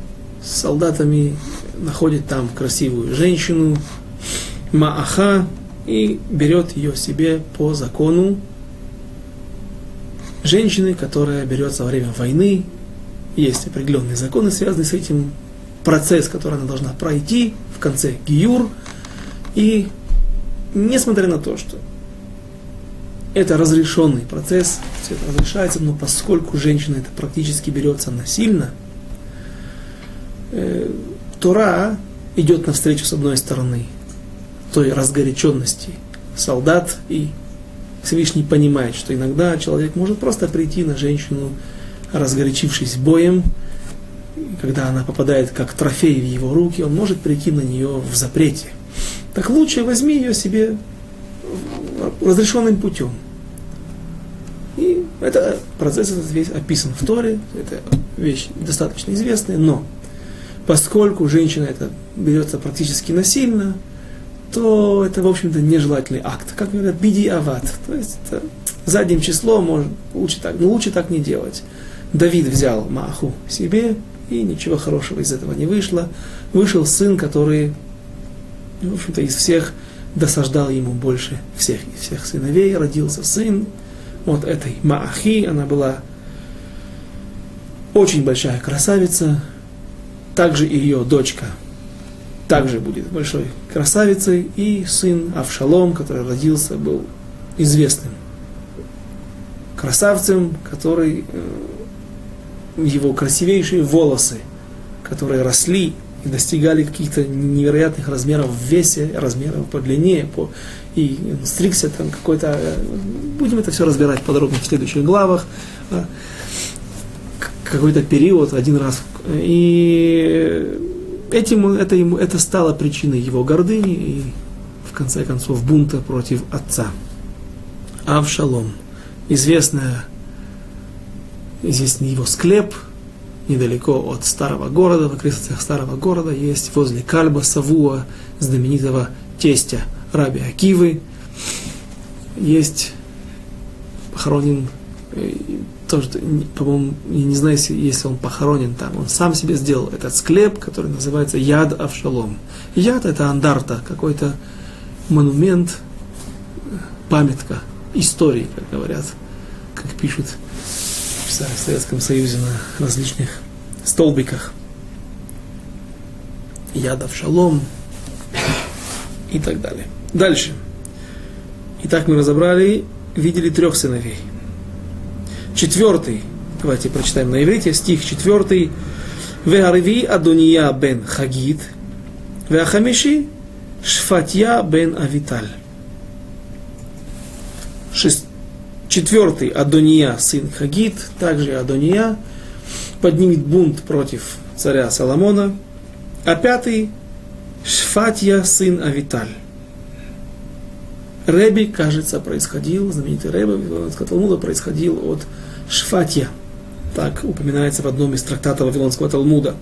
с солдатами находит там красивую женщину, Мааха, и берет ее себе по закону женщины, которая берется во время войны. Есть определенные законы, связанные с этим, процесс, который она должна пройти в конце Гиюр. И несмотря на то, что это разрешенный процесс, все это разрешается, но поскольку женщина это практически берется насильно, э, Тора идет навстречу с одной стороны той разгоряченности солдат, и Всевышний понимает, что иногда человек может просто прийти на женщину, разгорячившись боем, когда она попадает как трофей в его руки, он может прийти на нее в запрете. Так лучше возьми ее себе разрешенным путем. И это процесс этот весь описан в Торе, это вещь достаточно известная, но поскольку женщина это берется практически насильно, то это, в общем-то, нежелательный акт. Как говорят, биди ават. То есть это задним числом может, лучше так, но лучше так не делать. Давид взял Маху себе, и ничего хорошего из этого не вышло. Вышел сын, который, в общем-то, из всех досаждал ему больше всех, всех сыновей. Родился сын вот этой Маахи, она была очень большая красавица. Также и ее дочка также будет большой красавицей, и сын Авшалом, который родился, был известным красавцем, который э, его красивейшие волосы, которые росли и достигали каких-то невероятных размеров в весе, размеров по длине, по, и стригся там какой-то... Э, будем это все разбирать подробно в следующих главах. Какой-то период, один раз. И этим, это, ему, это стало причиной его гордыни и, в конце концов, бунта против отца. Авшалом, известная, известный его склеп, недалеко от старого города, в окрестностях старого города, есть возле Кальба Савуа, знаменитого тестя Раби Акивы, есть похоронен тоже, по-моему, я не знаю, если он похоронен там, он сам себе сделал этот склеп, который называется Яд Авшалом. Яд это андарта, какой-то монумент, памятка истории, как говорят, как пишут в Советском Союзе на различных столбиках. Яд Авшалом и так далее. Дальше. Итак, мы разобрали, видели трех сыновей – четвертый, давайте прочитаем на иврите, стих четвертый. Веарви Адония бен Хагит, Веахамиши Шфатья бен Авиталь. Шест... Четвертый Адония, сын Хагит, также Адония, поднимет бунт против царя Соломона. А пятый Шфатья, сын Авиталь. Реби, кажется, происходил, знаменитый Реби Вавилонского Талмуда происходил от Шфатья. Так упоминается в одном из трактатов Вавилонского Талмуда.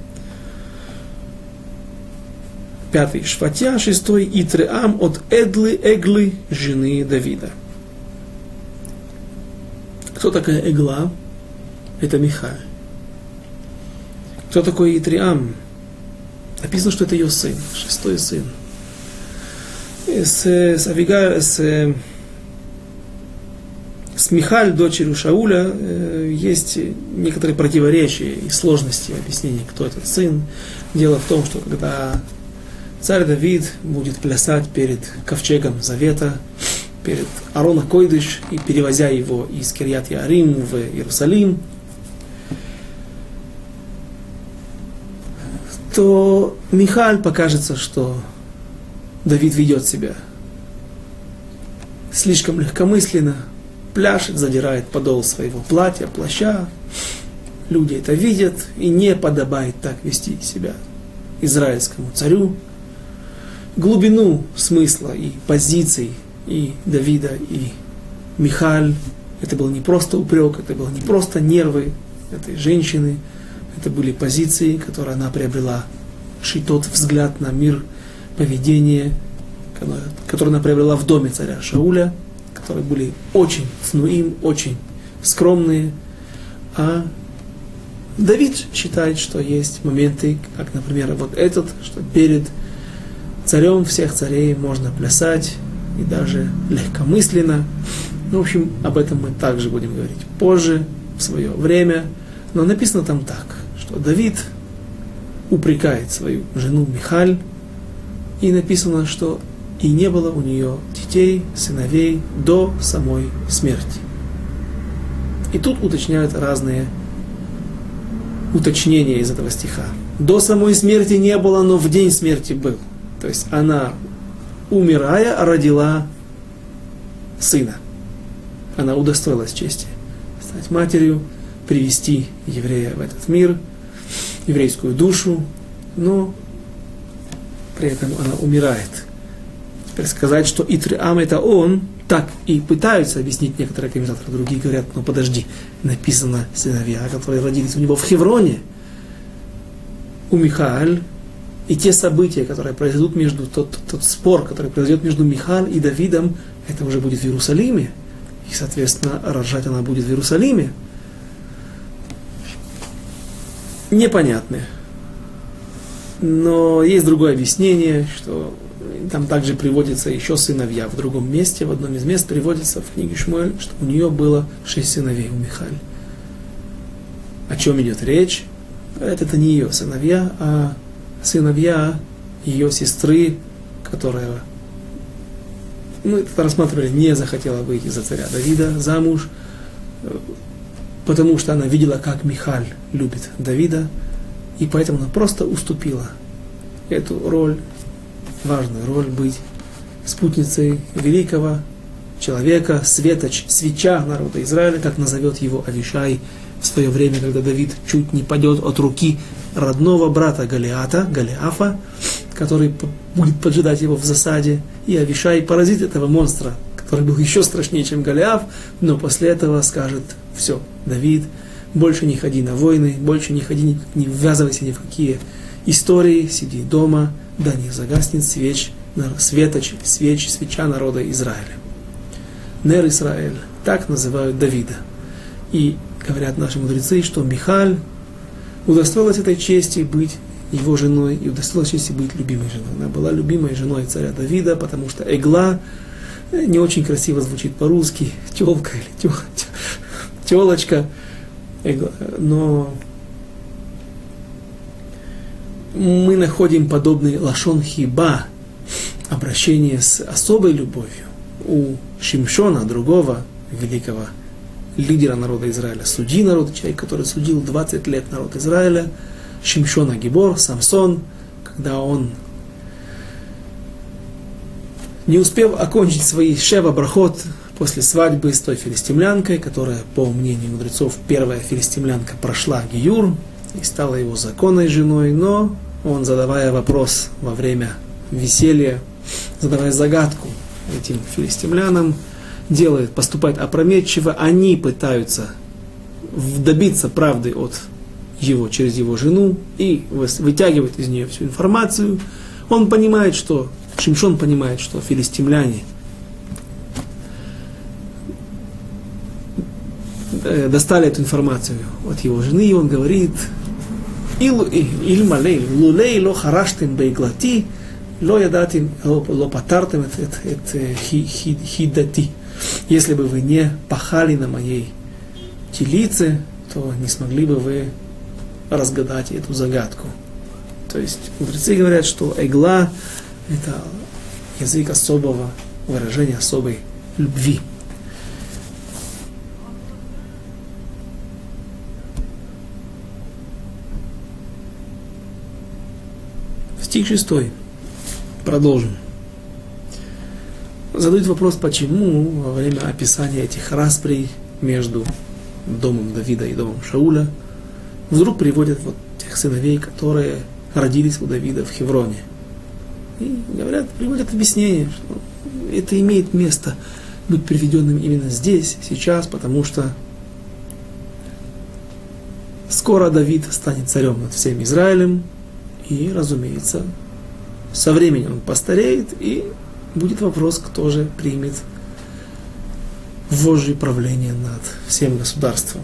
Пятый Шфатья, шестой Итреам от Эдлы Эглы, жены Давида. Кто такая Эгла? Это Михаил. Кто такой Итриам? Написано, что это ее сын, шестой сын. С, с, Авига, с, с Михаль, дочерью Шауля, э, есть некоторые противоречия и сложности объяснения, кто этот сын. Дело в том, что когда царь Давид будет плясать перед ковчегом Завета, перед Арона Койдыш и перевозя его из Кирьят Ярим в Иерусалим, то Михаль покажется, что Давид ведет себя слишком легкомысленно, пляшет, задирает подол своего платья, плаща. Люди это видят, и не подобает так вести себя израильскому царю. Глубину смысла и позиций и Давида, и Михаль, это был не просто упрек, это было не просто нервы этой женщины – это были позиции, которые она приобрела. тот взгляд на мир, поведение, которое она приобрела в доме царя Шауля, которые были очень снуим, очень скромные. А Давид считает, что есть моменты, как, например, вот этот, что перед царем всех царей можно плясать, и даже легкомысленно. Ну, в общем, об этом мы также будем говорить позже, в свое время. Но написано там так что Давид упрекает свою жену Михаль, и написано, что и не было у нее детей, сыновей до самой смерти. И тут уточняют разные уточнения из этого стиха. До самой смерти не было, но в день смерти был. То есть она, умирая, родила сына. Она удостоилась чести стать матерью, привести еврея в этот мир – еврейскую душу, но при этом она умирает. Теперь сказать, что Итриам это он, так и пытаются объяснить некоторые комментаторы, другие говорят, ну подожди, написано сыновья, которые родились у него в Хевроне, у Михаэль, и те события, которые произойдут между, тот, тот, спор, который произойдет между Михаил и Давидом, это уже будет в Иерусалиме. И, соответственно, рожать она будет в Иерусалиме непонятны. Но есть другое объяснение, что там также приводится еще сыновья в другом месте, в одном из мест приводится в книге Шмуэль, что у нее было шесть сыновей у Михаль. О чем идет речь? Это, не ее сыновья, а сыновья ее сестры, которая, мы это рассматривали, не захотела выйти за царя Давида замуж, потому что она видела, как Михаль любит Давида, и поэтому она просто уступила эту роль, важную роль быть спутницей великого человека, светоч, свеча народа Израиля, как назовет его Авишай в свое время, когда Давид чуть не падет от руки родного брата Галиата, Галиафа, который будет поджидать его в засаде, и Авишай поразит этого монстра, который был еще страшнее, чем Голиаф, но после этого скажет, все, Давид, больше не ходи на войны, больше не ходи, не ввязывайся ни в какие истории, сиди дома, да не загаснет свеч, светоч, свеч, свеча народа Израиля. Нер Израиль, так называют Давида. И говорят наши мудрецы, что Михаль удостоилась этой чести быть его женой и удостоилась чести быть любимой женой. Она была любимой женой царя Давида, потому что Эгла не очень красиво звучит по-русски, телка или телочка, но мы находим подобный лашон хиба, обращение с особой любовью у Шимшона, другого великого лидера народа Израиля, судьи народа, человек, который судил 20 лет народ Израиля, Шимшона Гибор, Самсон, когда он не успев окончить свои шева брахот после свадьбы с той филистимлянкой, которая, по мнению мудрецов, первая филистимлянка прошла Гиюр и стала его законной женой, но он, задавая вопрос во время веселья, задавая загадку, этим филистимлянам, делает, поступает опрометчиво, они пытаются добиться правды от его, через его жену и вытягивает из нее всю информацию. Он понимает, что, Шимшон понимает, что филистимляне э, достали эту информацию от его жены, и он говорит, Ильмалей, лулей ло хараштем бейглати, ло ядатим, ло патартем это хидати. Если бы вы не пахали на моей телице, то не смогли бы вы разгадать эту загадку. То есть мудрецы говорят, что игла – это язык особого выражения, особой любви. Стих шестой. Продолжим. Задают вопрос, почему во время описания этих расприй между домом Давида и домом Шауля – вдруг приводят вот тех сыновей, которые родились у Давида в Хевроне. И говорят, приводят объяснение, что это имеет место быть приведенным именно здесь, сейчас, потому что скоро Давид станет царем над всем Израилем, и, разумеется, со временем он постареет, и будет вопрос, кто же примет вожжи правление над всем государством.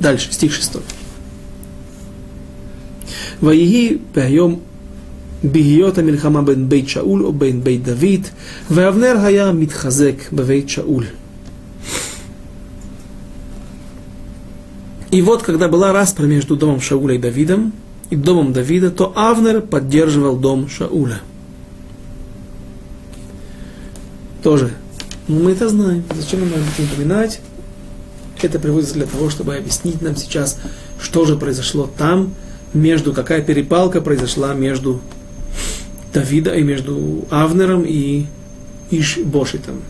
Дальше, стих 6. ויהי בהיום בהיות המלחמה בין בית שאול או בין בית דוד, ואבנר היה מתחזק בבית שאול. И вот, когда была распра между домом Шауля и Давидом, и домом Давида, то Авнер поддерживал дом Шауля. Тоже. Ну, мы это знаем. Зачем нам это напоминать? Это приводится для того, чтобы объяснить нам сейчас, что же произошло там, между, какая перепалка произошла между Давида и между Авнером и Ишбошитом.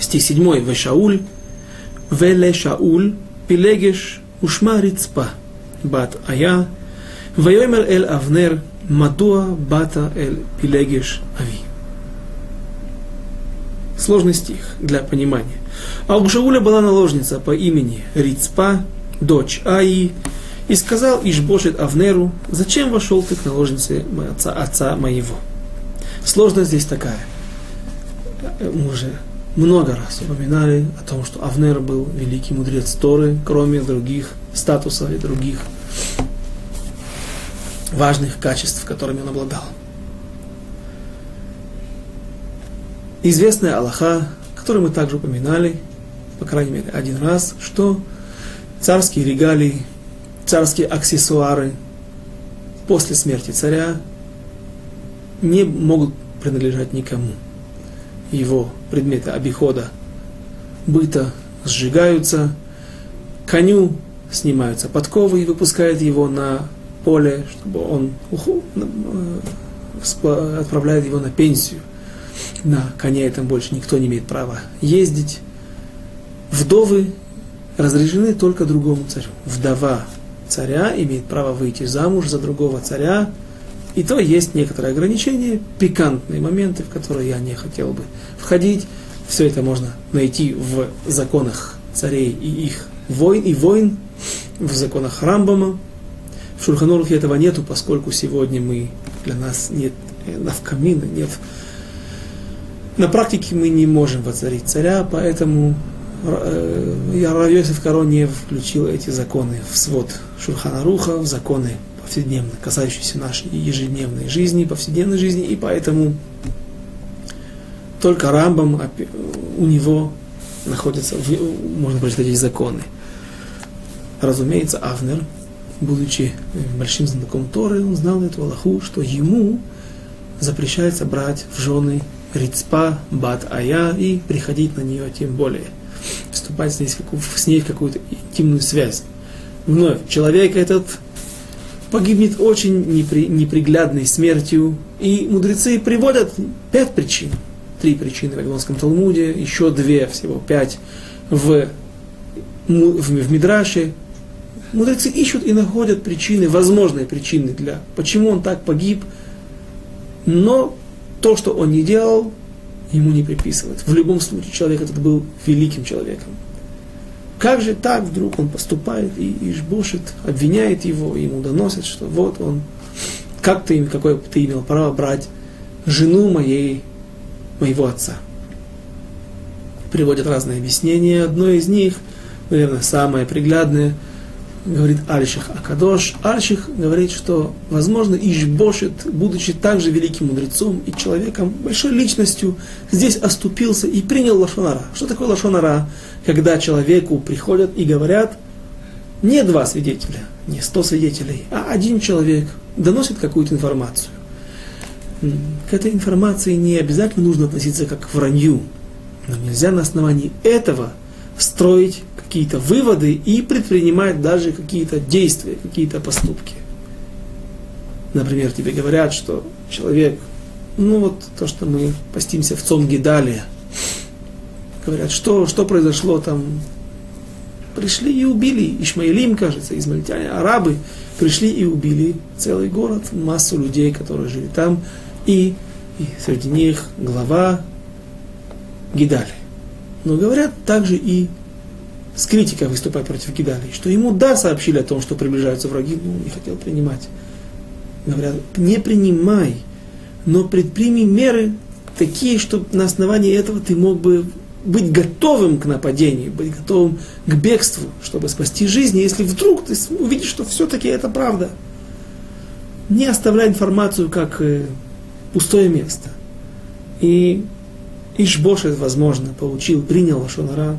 Стих 7. Вешауль, веле Шауль, пилегеш ушма рицпа, бат ая, ויאמר אל אבנר, מדוע באת אל פילגש אבי? Сложный стих для понимания. А у Шауля была наложница по имени Рицпа, дочь Аи, и сказал Ишбошет Авнеру, зачем вошел ты к наложнице отца, отца моего? Сложность здесь такая. Мы уже много раз упоминали о том, что Авнер был великий мудрец Торы, кроме других статусов и других важных качеств, которыми он обладал. Известная Аллаха, которую мы также упоминали, по крайней мере, один раз, что царские регалии, царские аксессуары после смерти царя не могут принадлежать никому. Его предметы обихода, быта сжигаются, коню снимаются подковы и выпускают его на поле, чтобы он э, отправляет его на пенсию. На коне этом больше никто не имеет права ездить вдовы разрешены только другому царю. Вдова царя имеет право выйти замуж за другого царя, и то есть некоторые ограничения, пикантные моменты, в которые я не хотел бы входить. Все это можно найти в законах царей и их войн, и войн, в законах Рамбама. В Шульханурухе этого нету, поскольку сегодня мы, для нас нет э, навкамина, нет на практике мы не можем воцарить царя, поэтому Э, Равьосиф Каро не включил эти законы в свод Шурхана Руха, в законы повседневные, касающиеся нашей ежедневной жизни, повседневной жизни, и поэтому только Рамбам у него находятся, можно прочитать законы. Разумеется, Авнер, будучи большим знатоком Торы, он знал эту Аллаху, что ему запрещается брать в жены Рицпа, Бат Ая и приходить на нее тем более – вступать с ней, с ней в какую-то интимную связь. Вновь, человек этот погибнет очень непри, неприглядной смертью, и мудрецы приводят пять причин. Три причины в Вавилонском Талмуде, еще две, всего пять в, в, в Мидраше. Мудрецы ищут и находят причины, возможные причины для, почему он так погиб, Но то, что он не делал, ему не приписывают. В любом случае человек этот был великим человеком. Как же так вдруг он поступает и Ишбушит обвиняет его, ему доносят, что вот он, как ты, какое ты имел право брать жену моей, моего отца. Приводят разные объяснения. Одно из них, наверное, самое приглядное – говорит Альших Акадош. Альших говорит, что, возможно, Ишбошет, будучи также великим мудрецом и человеком, большой личностью, здесь оступился и принял Лашонара. Что такое Лашонара? Когда человеку приходят и говорят, не два свидетеля, не сто свидетелей, а один человек доносит какую-то информацию. К этой информации не обязательно нужно относиться как к вранью, но нельзя на основании этого строить какие-то выводы и предпринимать даже какие-то действия, какие-то поступки. Например, тебе говорят, что человек, ну вот то, что мы постимся в Цом Гидалия, говорят, что, что произошло там, пришли и убили, Ишмаилим, кажется, измаильтяне, арабы, пришли и убили целый город, массу людей, которые жили там, и, и среди них глава Гидали. Но говорят также и с критикой выступать против Гидали, что ему да, сообщили о том, что приближаются враги, но он не хотел принимать. Говорят, не принимай, но предприми меры такие, чтобы на основании этого ты мог бы быть готовым к нападению, быть готовым к бегству, чтобы спасти жизнь, если вдруг ты увидишь, что все-таки это правда. Не оставляй информацию как э, пустое место. И Ишбошет, возможно, получил, принял Ашонара,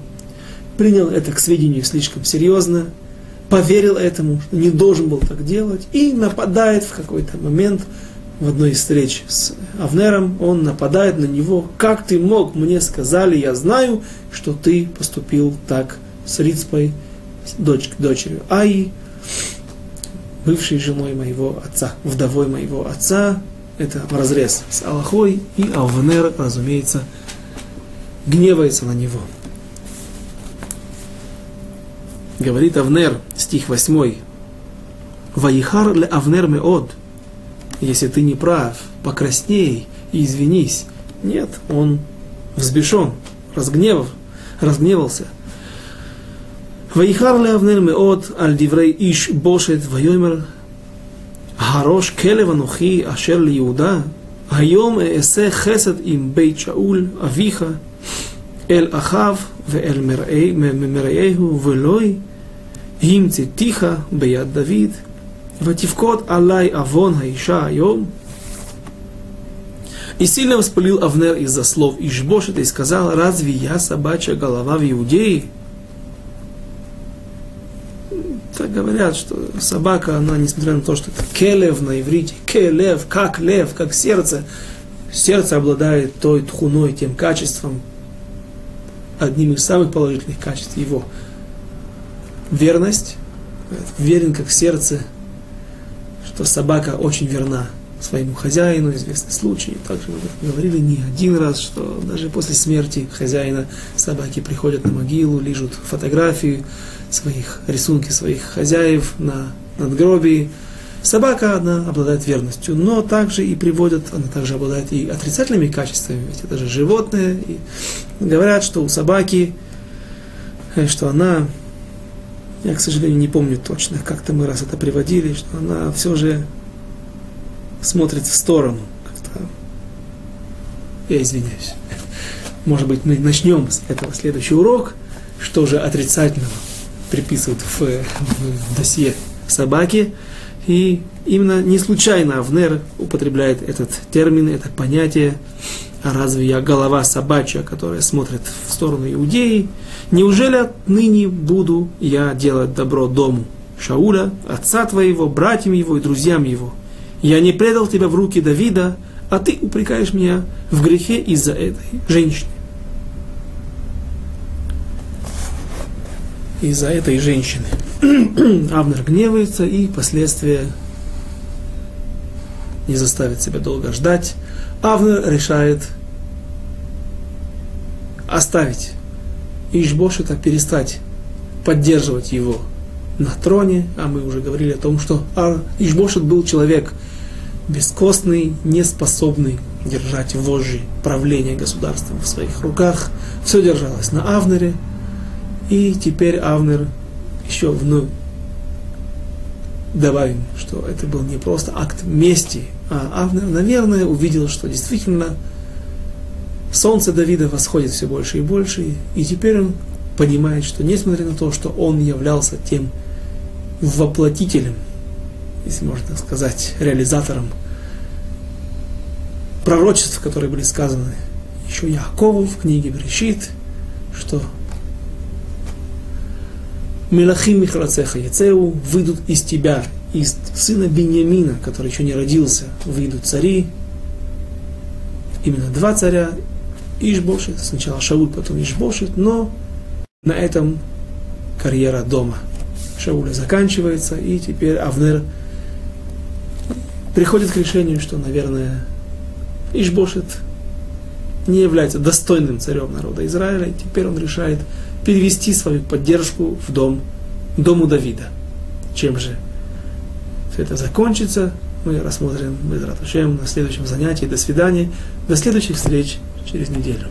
принял это к сведению слишком серьезно, поверил этому, не должен был так делать, и нападает в какой-то момент в одной из встреч с Авнером, он нападает на него, как ты мог, мне сказали, я знаю, что ты поступил так с Рицпой, дочь, дочерью Аи, бывшей женой моего отца, вдовой моего отца, это разрез с Аллахой, и Авнер, разумеется, гневается на него. Говорит Авнер, стих 8. Ваихар ле Авнер меод. Если ты не прав, покрасней и извинись. Нет, он взбешен, разгневав, разгневался. Ваихар ле Авнер меод аль диврей иш бошет вайомер הראש כלב אנוכי אשר ליהודה, היום אעשה חסד עם בית שאול אביך אל אחיו ואל מרעיהו ולוי Гимци тиха бияд Давид, вативкот алай авон хаиша айом. И сильно воспалил Авнер из-за слов Ишбошета и сказал, разве я собачья голова в Иудее? Так говорят, что собака, она, несмотря на то, что это келев на иврите, келев, как лев, как сердце, сердце обладает той тхуной, тем качеством, одним из самых положительных качеств его – верность, верен как сердце, что собака очень верна своему хозяину, известный случай. Также мы говорили не один раз, что даже после смерти хозяина собаки приходят на могилу, лежат фотографии своих, рисунки своих хозяев на надгробии. Собака, она обладает верностью, но также и приводят, она также обладает и отрицательными качествами, ведь это же животное. И говорят, что у собаки, э, что она я, к сожалению, не помню точно, как-то мы раз это приводили, что она все же смотрит в сторону. Как-то... Я извиняюсь. Может быть, мы начнем с этого следующий урок, что же отрицательного приписывают в, в досье собаки. И именно не случайно Авнер употребляет этот термин, это понятие а разве я голова собачья, которая смотрит в сторону Иудеи? Неужели отныне буду я делать добро дому Шауля, отца твоего, братьям его и друзьям его? Я не предал тебя в руки Давида, а ты упрекаешь меня в грехе из-за этой женщины. Из-за этой женщины. Авнер гневается и последствия не заставит себя долго ждать. Авнер решает оставить. Ишбошета, перестать поддерживать его на троне, а мы уже говорили о том, что Ишбошет был человек бескостный, неспособный держать вожжи правления государством в своих руках. Все держалось на Авнере, и теперь Авнер еще вновь добавим, что это был не просто акт мести, а Авнер, наверное, увидел, что действительно солнце Давида восходит все больше и больше, и теперь он понимает, что несмотря на то, что он являлся тем воплотителем, если можно сказать, реализатором пророчеств, которые были сказаны еще Якову в книге Брешит, что Мелахим Михрацеха Яцеу выйдут из тебя, из сына Беньямина, который еще не родился, выйдут цари, именно два царя, Ишбошет, сначала Шауль, потом Ишбошет, но на этом карьера дома Шауля заканчивается, и теперь Авнер приходит к решению, что, наверное, Ишбошет не является достойным царем народа Израиля, и теперь он решает перевести свою поддержку в дом, дому Давида. Чем же все это закончится, мы рассмотрим Безратушем на следующем занятии. До свидания. До следующих встреч через неделю.